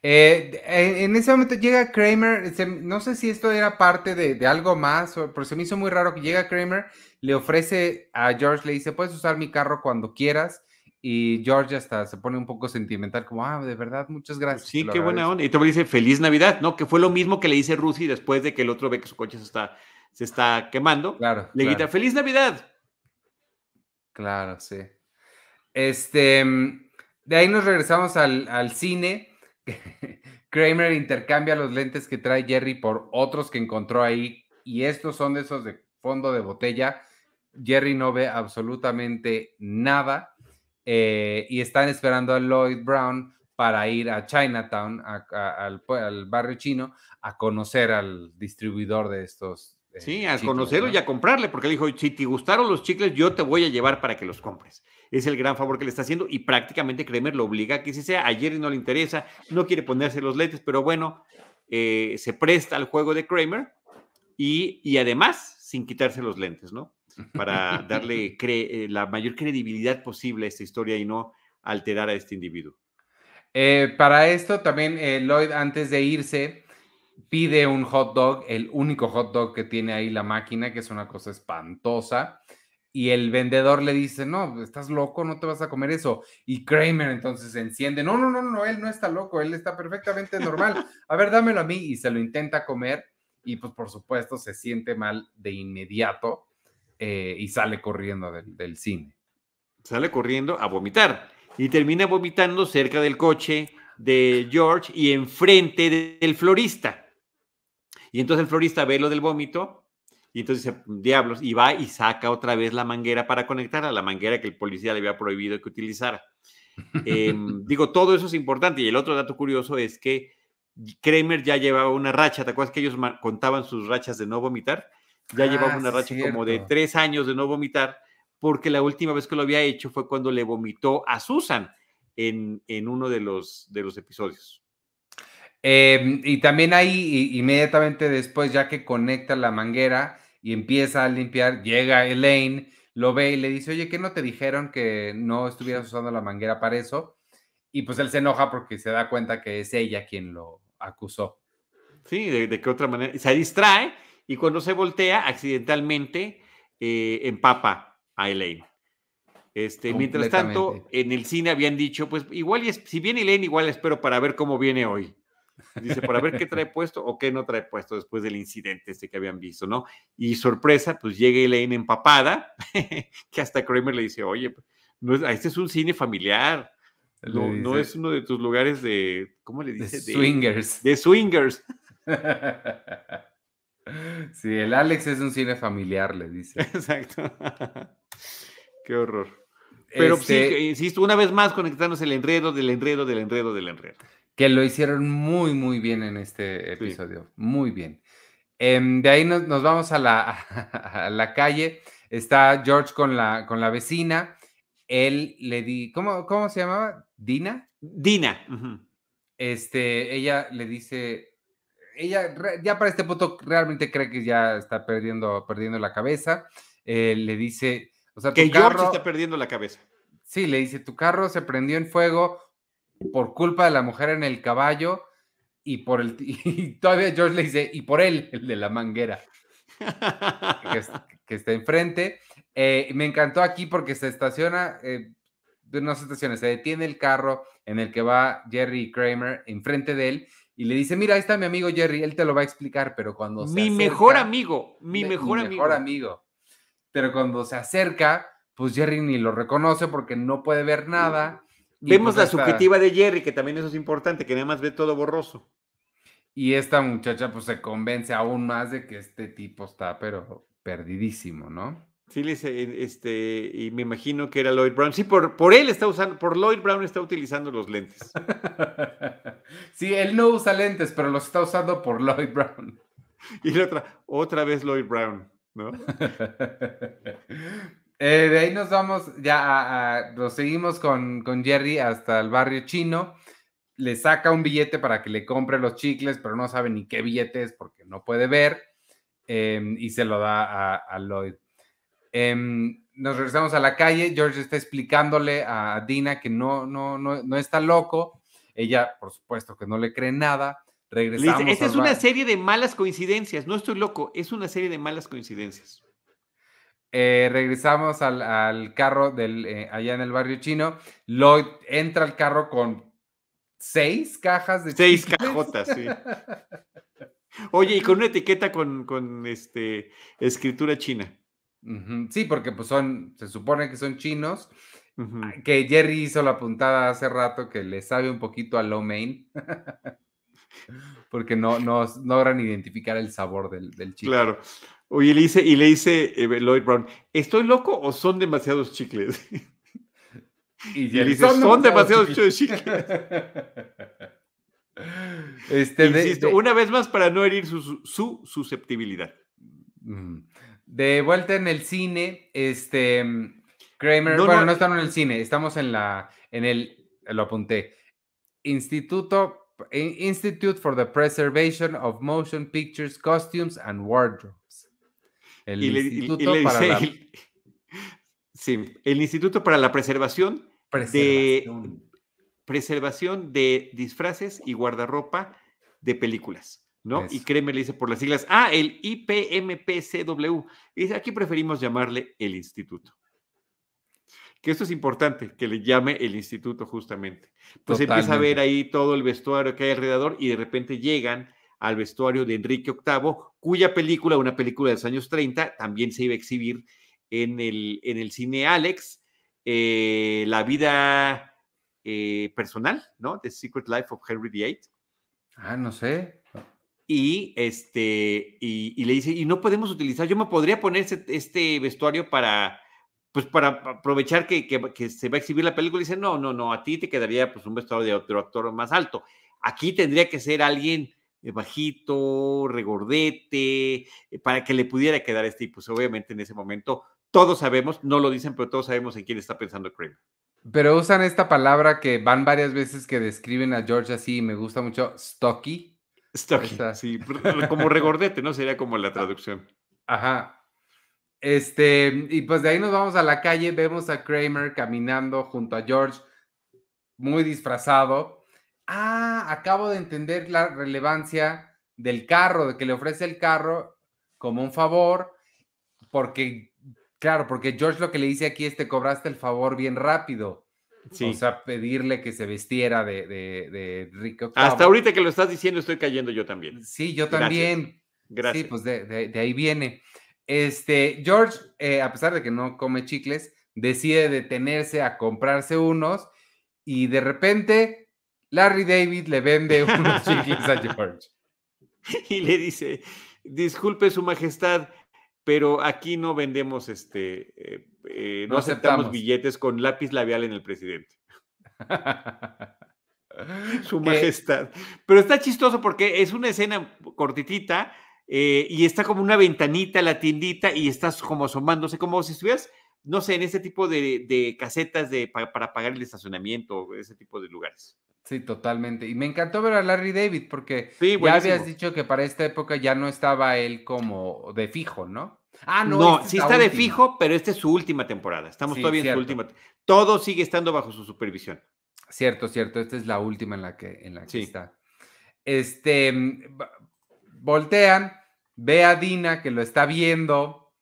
Eh, en ese momento llega Kramer, no sé si esto era parte de, algo más, pero se me hizo muy raro que llega Kramer, le ofrece a George, le dice, puedes usar mi carro cuando quieras, y George hasta se pone un poco sentimental, como, ah, de verdad, muchas gracias. Sí, qué buena onda. Y te dice, feliz Navidad, ¿no? Que fue lo mismo que le dice Rusi después de que el otro ve que su coche se está, se está quemando. Claro. Le grita, feliz Navidad. Claro, sí. Este, de ahí nos regresamos al, al cine (laughs) Kramer intercambia los lentes que trae Jerry por otros que encontró ahí y estos son de esos de fondo de botella. Jerry no ve absolutamente nada eh, y están esperando a Lloyd Brown para ir a Chinatown, al, barrio chino, a conocer al distribuidor de estos. Eh, sí, a conocerlo y a comprarle, porque le dijo, si te gustaron los chicles, yo te voy a llevar para que los compres es el gran favor que le está haciendo y prácticamente Kramer lo obliga a que si sea. A Jerry no le interesa, no quiere ponerse los lentes, pero bueno, eh, se presta al juego de Kramer y, además sin quitarse los lentes, ¿no? Para (laughs) darle eh, la mayor credibilidad posible a esta historia y no alterar a este individuo. Eh, para esto también Lloyd antes de irse pide un hot dog, el único hot dog que tiene ahí la máquina, que es una cosa espantosa y el vendedor le dice, no, estás loco, no te vas a comer eso. Y Kramer entonces enciende, no, no, no, no, él no está loco, él está perfectamente normal. A ver, dámelo a mí. Y se lo intenta comer y pues por supuesto se siente mal de inmediato eh, y sale corriendo del, cine. Sale corriendo a vomitar y termina vomitando cerca del coche de George y enfrente del florista. Y entonces el florista ve lo del vómito y entonces dice, diablos, y va y saca otra vez la manguera para conectar a la manguera que el policía le había prohibido que utilizara. Em, (laughs) digo, todo eso es importante. Y el otro dato curioso es que Kramer ya llevaba una racha. ¿Te acuerdas que ellos contaban sus rachas de no vomitar? Ya ah, llevaba una racha como de tres años de no vomitar, porque la última vez que lo había hecho fue cuando le vomitó a Susan en, en uno de los, de los episodios. Em, y también ahí, inmediatamente después, ya que conecta la manguera, y empieza a limpiar, llega Elaine, lo ve y le dice, oye, ¿qué no te dijeron que no estuvieras usando la manguera para eso? Y pues él se enoja porque se da cuenta que es ella quien lo acusó. Sí, de, qué otra manera. Se distrae y cuando se voltea, accidentalmente eh, empapa a Elaine. Este, mientras tanto, en el cine habían dicho, pues igual, si viene Elaine, igual espero para ver cómo viene hoy. Dice, para ver qué trae (laughs) puesto o qué no trae puesto después del incidente este que habían visto, ¿no? Y sorpresa, pues llega Elaine empapada, (laughs) que hasta Kramer le dice, oye, no este es un cine familiar, no, no, es uno de tus lugares de, ¿cómo le dice? De swingers. De, swingers. (laughs) Sí, el Alex es un cine familiar, le dice. Exacto. Qué horror. Pero sí, este insisto, una vez más conectarnos el enredo del enredo del enredo del enredo que lo hicieron muy, muy bien en este episodio, muy bien. Em, de ahí nos, vamos a la, (laughs) la, calle, está George con la, con la vecina, él le di, ¿cómo, cómo se llamaba? ¿Dina? Dina. este, ella le dice, ella ya para este punto realmente cree que ya está perdiendo, perdiendo la cabeza. Eh, le dice, o sea, que George está perdiendo la cabeza. Sí, le dice, tu carro se prendió en fuego por culpa de la mujer en el caballo y por el (laughs) y todavía George le dice, y por él, el de la manguera, que, está enfrente. Eh, me encantó aquí porque se estaciona, eh, no se estaciona, se detiene el carro en el que va Jerry Kramer enfrente de él y le dice, mira, ahí está mi amigo Jerry, él te lo va a explicar, pero cuando... mi mejor amigo, mi mejor amigo. Mejor amigo. Pero cuando se acerca, pues Jerry ni lo reconoce porque no puede ver nada. Vemos pues, la subjetiva de Jerry, que también eso es importante, que nada más ve todo borroso. Y esta muchacha pues se convence aún más de que este tipo está, pero perdidísimo, ¿no? Sí, este, y me imagino que era Lloyd Brown. Sí, por, por él está usando, por Lloyd Brown está utilizando los lentes. (laughs) sí, él no usa lentes, pero los está usando por Lloyd Brown. Y la otra, otra vez Lloyd Brown, ¿no? (laughs) Eh, de ahí nos vamos, ya a, seguimos con, con, Jerry hasta el barrio chino. Le saca un billete para que le compre los chicles, pero no sabe ni qué billete es porque no puede ver. Em, y se lo da a Lloyd. Em, nos regresamos a la calle. George está explicándole a Dina que no, no, no, no está loco. Ella, por supuesto, que no le cree nada. Regresamos. Esta es una serie de malas coincidencias. No estoy loco, es una serie de malas coincidencias. Eh, regresamos al, carro del, eh, allá en el barrio chino. Lloyd entra al carro con seis cajas de Seis cajotas, sí. (laughs) Oye, y con una etiqueta con, con este, escritura china. Sí, porque pues son, se supone que son chinos. Que Jerry hizo la puntada hace rato que le sabe un poquito a Lo Mein. (laughs) porque no, no, logran identificar el sabor del, del chicle. Claro. Oye, le dice, y le dice eh, Lloyd Brown, ¿estoy loco o son demasiados chicles? (laughs) Y, le dice, son, demasiados, chicles. (laughs) Este, Insisto, una vez más para no herir su, susceptibilidad. De vuelta en el cine, este Kramer, bueno, no. estamos en el cine, estamos en la, en el, lo apunté, Instituto, Institute for the Preservation of Motion Pictures, Costumes and Wardrobes. El Instituto para la... Sí, el Instituto para la Preservación, de preservación de disfraces y guardarropa de películas. ¿no? Y créeme, le dice por las siglas, ah, el IPMPCW. Y dice, aquí preferimos llamarle el instituto. Que esto es importante, que le llame el instituto justamente. Pues empieza a ver ahí todo el vestuario que hay alrededor y de repente llegan al vestuario de Enrique VIII, cuya película, una película de los años 30, también se iba a exhibir en el, en el cine Alex, eh, la vida eh, personal, ¿no? The Secret Life of Henry VIII. Ah, no sé y, este, y, le dice, y no podemos utilizar, yo me podría poner este, vestuario para, pues para aprovechar que, que, se va a exhibir la película. Y dice, no, no, no, a ti te quedaría pues un vestuario de otro actor más alto. Aquí tendría que ser alguien eh, bajito, regordete, eh, para que le pudiera quedar este. Y pues obviamente en ese momento todos sabemos, no lo dicen, pero todos sabemos en quién está pensando Kramer. Pero usan esta palabra que van varias veces que describen a George así, me gusta mucho, stocky sí, como regordete, ¿no? Sería como la traducción. (laughs) Ajá. Este, y pues de ahí nos vamos a la calle, vemos a Kramer caminando junto a George, muy disfrazado. Ah, acabo de entender la relevancia del carro, de que le ofrece el carro como un favor, porque, claro, porque George lo que le dice aquí es te cobraste el favor bien rápido. O sea, pedirle que se vistiera de, de, Rico. Hasta ahorita que lo estás diciendo, estoy cayendo yo también. Sí, yo también. Gracias. Sí, pues de, ahí viene. Este, George, eh, a pesar de que no come chicles, decide detenerse a comprarse unos y de repente Larry David le vende unos chicles a George. (laughs) Y le dice, disculpe su majestad, pero aquí no vendemos este, eh, eh, no, aceptamos. billetes con lápiz labial en el presidente. (laughs) (laughs) Su majestad. Pero está chistoso porque es una escena cortitita eh, y está como una ventanita, la tiendita, y estás como asomándose, como si estuvieras, no sé, en ese tipo de, casetas de, para, pagar el estacionamiento, ese tipo de lugares. Sí, totalmente. Y me encantó ver a Larry David porque ya habías dicho que para esta época ya no estaba él como de fijo, ¿no? Ah, no. No, sí está de fijo, pero esta es su última temporada. Estamos todavía en su última. Todo sigue estando bajo su supervisión. Cierto, cierto. Esta es la última en la que, en la que está. Este, mm, voltean, ve a Dina que lo está viendo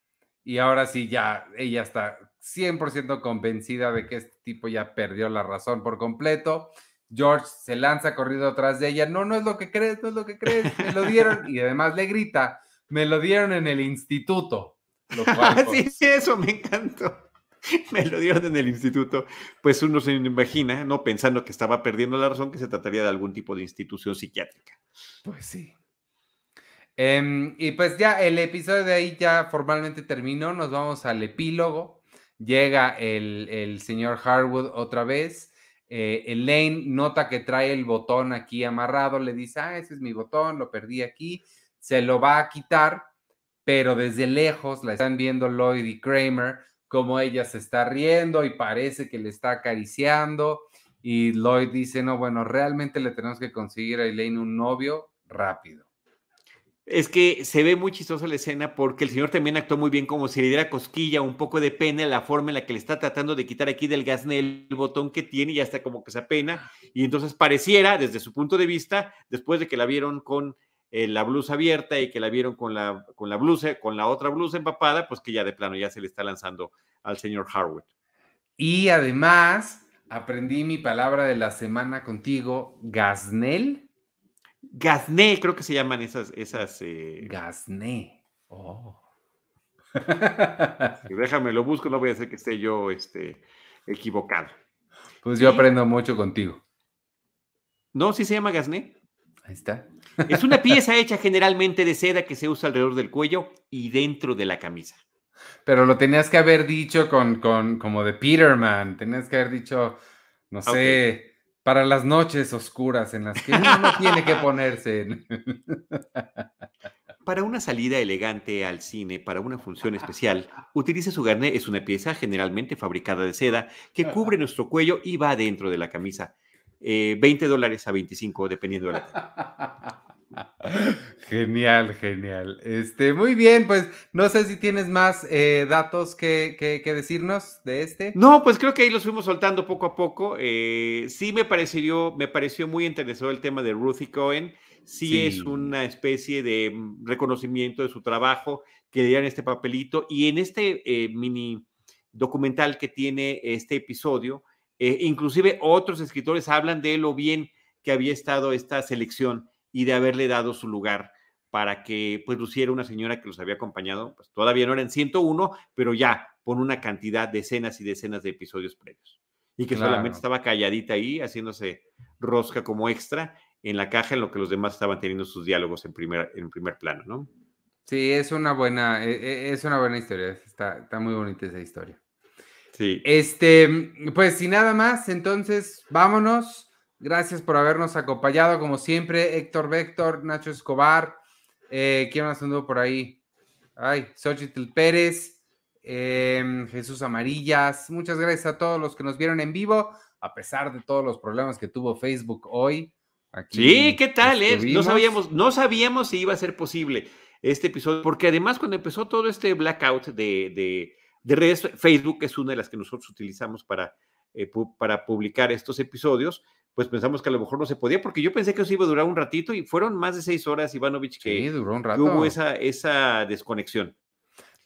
y ahora sí ya ella está 100% convencida de que este tipo ya perdió la razón por completo George se lanza corrido atrás de ella. No, no es lo que crees, no es lo que crees. Me lo dieron. Y además le grita, me lo dieron en el instituto. (laughs) sí, sí, eso me encantó. (laughs) Me lo dieron en el instituto. Pues uno se imagina, ¿no? Pensando que estaba perdiendo la razón, que se trataría de algún tipo de institución psiquiátrica. Pues sí. Em, y pues ya el episodio de ahí ya formalmente terminó. Nos vamos al epílogo. Llega el, el señor Harwood otra vez eh, Elaine nota que trae el botón aquí amarrado, le dice, ah, ese es mi botón, lo perdí aquí, se lo va a quitar, pero desde lejos la están viendo Lloyd y Kramer, como ella se está riendo y parece que le está acariciando. Y Lloyd dice, no, bueno, realmente le tenemos que conseguir a Elaine un novio rápido. Es que se ve muy chistosa la escena porque el señor también actuó muy bien como si le diera cosquilla, un poco de pena la forma en la que le está tratando de quitar aquí del gasne el botón que tiene y ya está como que se apena. Y entonces pareciera, desde su punto de vista, después de que la vieron con eh, la blusa abierta y que la vieron con la, con la blusa, con la otra blusa empapada, pues que ya de plano ya se le está lanzando al señor Harwood. Y además, aprendí mi palabra de la semana contigo, gasnel Gazné, creo que se llaman esas. esas eh... Oh. déjame, lo busco, no voy a hacer que esté yo este, equivocado. Pues yo aprendo mucho contigo. No, sí se llama Gazné. Ahí está. Es una pieza hecha generalmente de seda que se usa alrededor del cuello y dentro de la camisa. Pero lo tenías que haber dicho con, con como de Peterman. Tenías que haber dicho, no sé, para las noches oscuras en las que uno no tiene que ponerse. (laughs) Para una salida elegante al cine, para una función especial, utilice su garnet. Es una pieza generalmente fabricada de seda que cubre nuestro cuello y va dentro de la camisa. 20 eh, dólares a 25, dependiendo de la. (laughs) (laughs) Genial, genial. Este, muy bien, pues no sé si tienes más eh, datos que, decirnos de este. No, pues creo que ahí los fuimos soltando poco a poco. Eh, sí me pareció, me pareció muy interesante el tema de Ruthie Cohen. Sí, es una especie de mm, reconocimiento de su trabajo que le dieron este papelito. Y en este eh, mini documental que tiene este episodio, inclusive otros escritores hablan de lo bien que había estado esta selección y de haberle dado su lugar para que pues luciera una señora que los había acompañado, pues todavía no eran 101, pero ya por una cantidad de escenas y decenas de episodios previos. Y que solamente estaba calladita ahí, haciéndose rosca como extra en la caja en lo que los demás estaban teniendo sus diálogos en primer, en primer plano, ¿no? Sí, es una buena, e, e, es una buena historia, está, está muy bonita esa historia. Sí. Este, pues sin nada más, entonces vámonos Gracias por habernos acompañado, como siempre, Héctor Véctor, Nacho Escobar, eh, ¿quién más anduvo por ahí? Ay, Xochitl Pérez, em, Jesús Amarillas. Muchas gracias a todos los que nos vieron en vivo, a pesar de todos los problemas que tuvo Facebook hoy. sí, ¿qué tal? Eh? No sabíamos, no sabíamos si iba a ser posible este episodio, porque además cuando empezó todo este blackout de, de, redes, Facebook es una de las que nosotros utilizamos para, eh, para publicar estos episodios, pues pensamos que a lo mejor no se podía, porque yo pensé que eso iba a durar un ratito y fueron más de seis horas, Ivanovich, que, duró un rato. hubo esa, esa desconexión.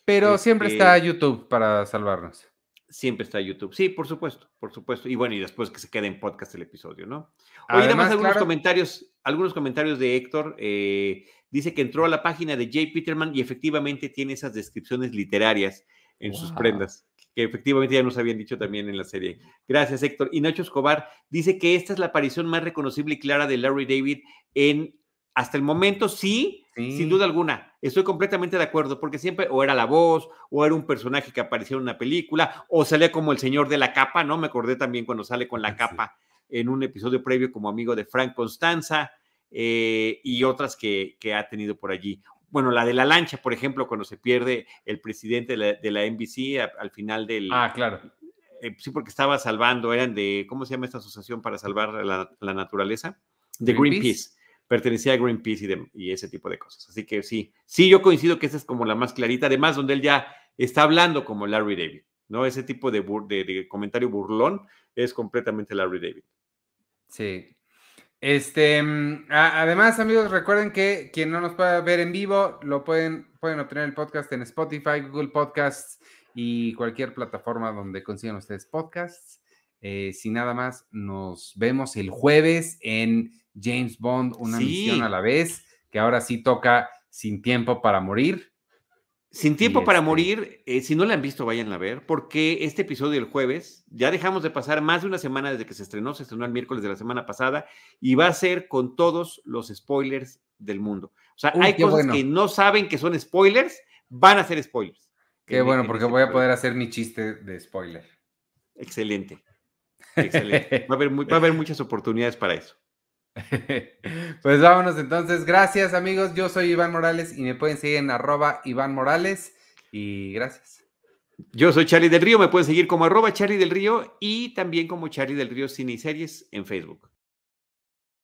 Pero siempre está este YouTube para salvarnos. Siempre está YouTube, sí, por supuesto, por supuesto. Y bueno, y después que se quede en podcast el episodio, ¿no? Oye, además, algunos comentarios, algunos comentarios de Héctor. Eh, dice que entró a la página de Jay Peterman y efectivamente tiene esas descripciones literarias en sus prendas que efectivamente ya nos habían dicho también en la serie. Gracias, Héctor. Y Nacho Escobar dice que esta es la aparición más reconocible y clara de Larry David en hasta el momento, sí, sin duda alguna. Estoy completamente de acuerdo, porque siempre o era la voz, o era un personaje que apareció en una película, o salía como el señor de la capa, ¿no? Me acordé también cuando sale con la capa en un episodio previo como amigo de Frank Constanza. Eh, y otras que, que, ha tenido por allí bueno, la de la lancha, por ejemplo, cuando se pierde el presidente de la, NBC al final del... Ah, claro. eh, sí, porque estaba salvando, eran de, ¿cómo se llama esta asociación para salvar la, la naturaleza? De Greenpeace. Pertenecía a Greenpeace y, de, y, ese tipo de cosas. Así que sí, sí, yo coincido que esa es como la más clarita, además donde él ya está hablando como Larry David, ¿no? Ese tipo de, de, de comentario burlón es completamente Larry David. Sí, este, mm, además, amigos, recuerden que quien no nos pueda ver en vivo, lo pueden, pueden obtener el podcast en Spotify, Google Podcasts y cualquier plataforma donde consigan ustedes podcasts. Eh, sin nada más, nos vemos el jueves en James Bond, una misión a la vez, que ahora sí toca Sin Tiempo para Morir. Sin tiempo para este morir, eh, si no la han visto, vayan a ver, porque este episodio del jueves, ya dejamos de pasar más de una semana desde que se estrenó, se estrenó el miércoles de la semana pasada, y va a ser con todos los spoilers del mundo. O sea, hay cosas que no saben que son spoilers, van a ser spoilers. Qué bueno, porque voy a poder hacer mi chiste de spoiler. Excelente. Excelente. Va a haber, va a haber muchas oportunidades para eso. (laughs) Pues vámonos entonces. Gracias amigos. Yo soy Iván Morales y me pueden seguir en arroba Iván Morales. Y gracias. Yo soy Charlie del Río. Me pueden seguir como arroba Charlie del Río y también como Charlie del Río Cine y Series en Facebook.